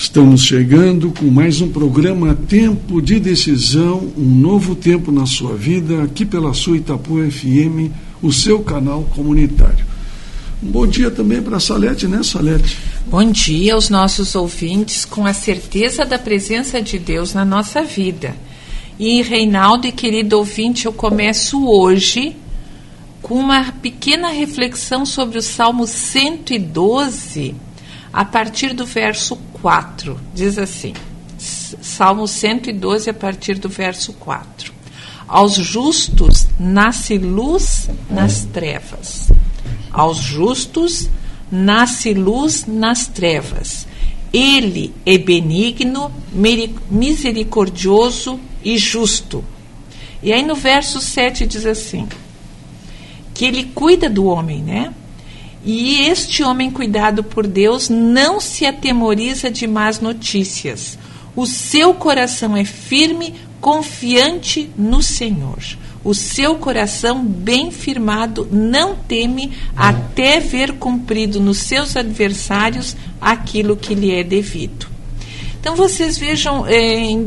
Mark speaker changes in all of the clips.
Speaker 1: Estamos chegando com mais um programa Tempo de Decisão, um novo tempo na sua vida, aqui pela sua Itapu FM, o seu canal comunitário. Um bom dia também para a Salete, né, Salete?
Speaker 2: Bom dia aos nossos ouvintes, com a certeza da presença de Deus na nossa vida. E, Reinaldo e querido ouvinte, eu começo hoje com uma pequena reflexão sobre o Salmo 112, a partir do verso 4. Diz assim: Salmo 112, a partir do verso 4. Aos justos nasce luz nas trevas. Aos justos nasce luz nas trevas. Ele é benigno, misericordioso e justo. E aí no verso 7 diz assim: que ele cuida do homem, né? E este homem cuidado por Deus não se atemoriza de más notícias. O seu coração é firme, confiante no Senhor. O seu coração bem firmado não teme até ver cumprido nos seus adversários aquilo que lhe é devido. Então vocês vejam, é,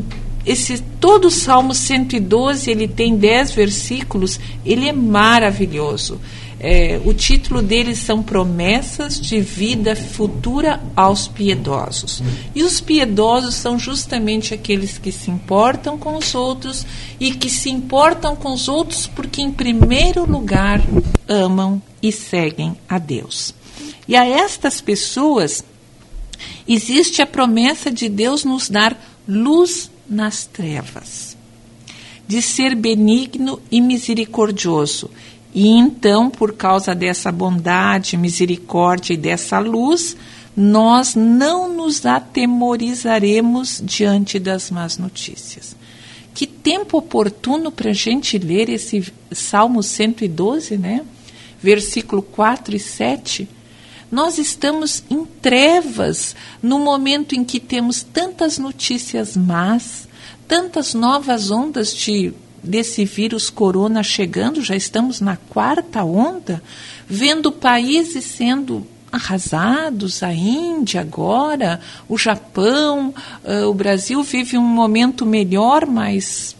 Speaker 2: esse todo o Salmo 112, ele tem 10 versículos, ele é maravilhoso. É, o título deles são Promessas de Vida Futura aos Piedosos. E os piedosos são justamente aqueles que se importam com os outros e que se importam com os outros porque, em primeiro lugar, amam e seguem a Deus. E a estas pessoas existe a promessa de Deus nos dar luz nas trevas, de ser benigno e misericordioso e então, por causa dessa bondade, misericórdia e dessa luz, nós não nos atemorizaremos diante das más notícias. Que tempo oportuno para a gente ler esse Salmo 112, né? Versículo 4 e 7. Nós estamos em trevas no momento em que temos tantas notícias más, tantas novas ondas de desse vírus corona chegando, já estamos na quarta onda, vendo países sendo arrasados, a Índia agora, o Japão, uh, o Brasil vive um momento melhor, mas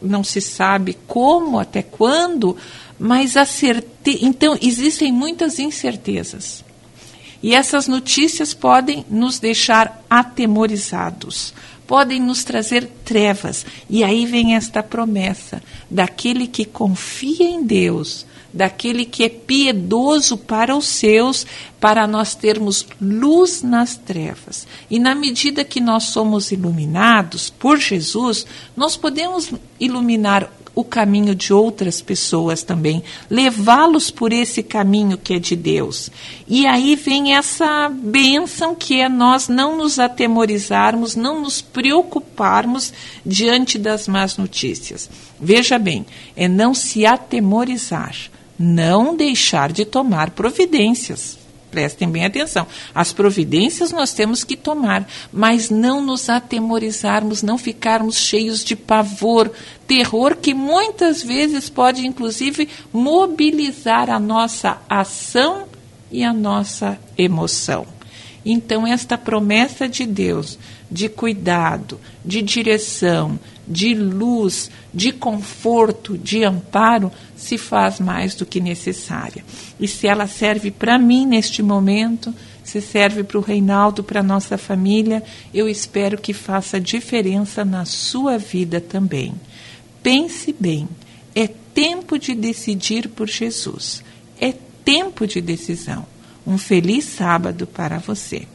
Speaker 2: não se sabe como, até quando, mas a então existem muitas incertezas. E essas notícias podem nos deixar atemorizados podem nos trazer trevas. E aí vem esta promessa daquele que confia em Deus, daquele que é piedoso para os seus, para nós termos luz nas trevas. E na medida que nós somos iluminados por Jesus, nós podemos iluminar o caminho de outras pessoas também, levá-los por esse caminho que é de Deus. E aí vem essa bênção que é nós não nos atemorizarmos, não nos preocuparmos diante das más notícias. Veja bem, é não se atemorizar, não deixar de tomar providências prestem bem atenção. As providências nós temos que tomar, mas não nos atemorizarmos, não ficarmos cheios de pavor, terror que muitas vezes pode inclusive mobilizar a nossa ação e a nossa emoção. Então, esta promessa de Deus de cuidado, de direção, de luz, de conforto, de amparo, se faz mais do que necessária. E se ela serve para mim neste momento, se serve para o Reinaldo, para a nossa família, eu espero que faça diferença na sua vida também. Pense bem, é tempo de decidir por Jesus. É tempo de decisão. Um feliz sábado para você.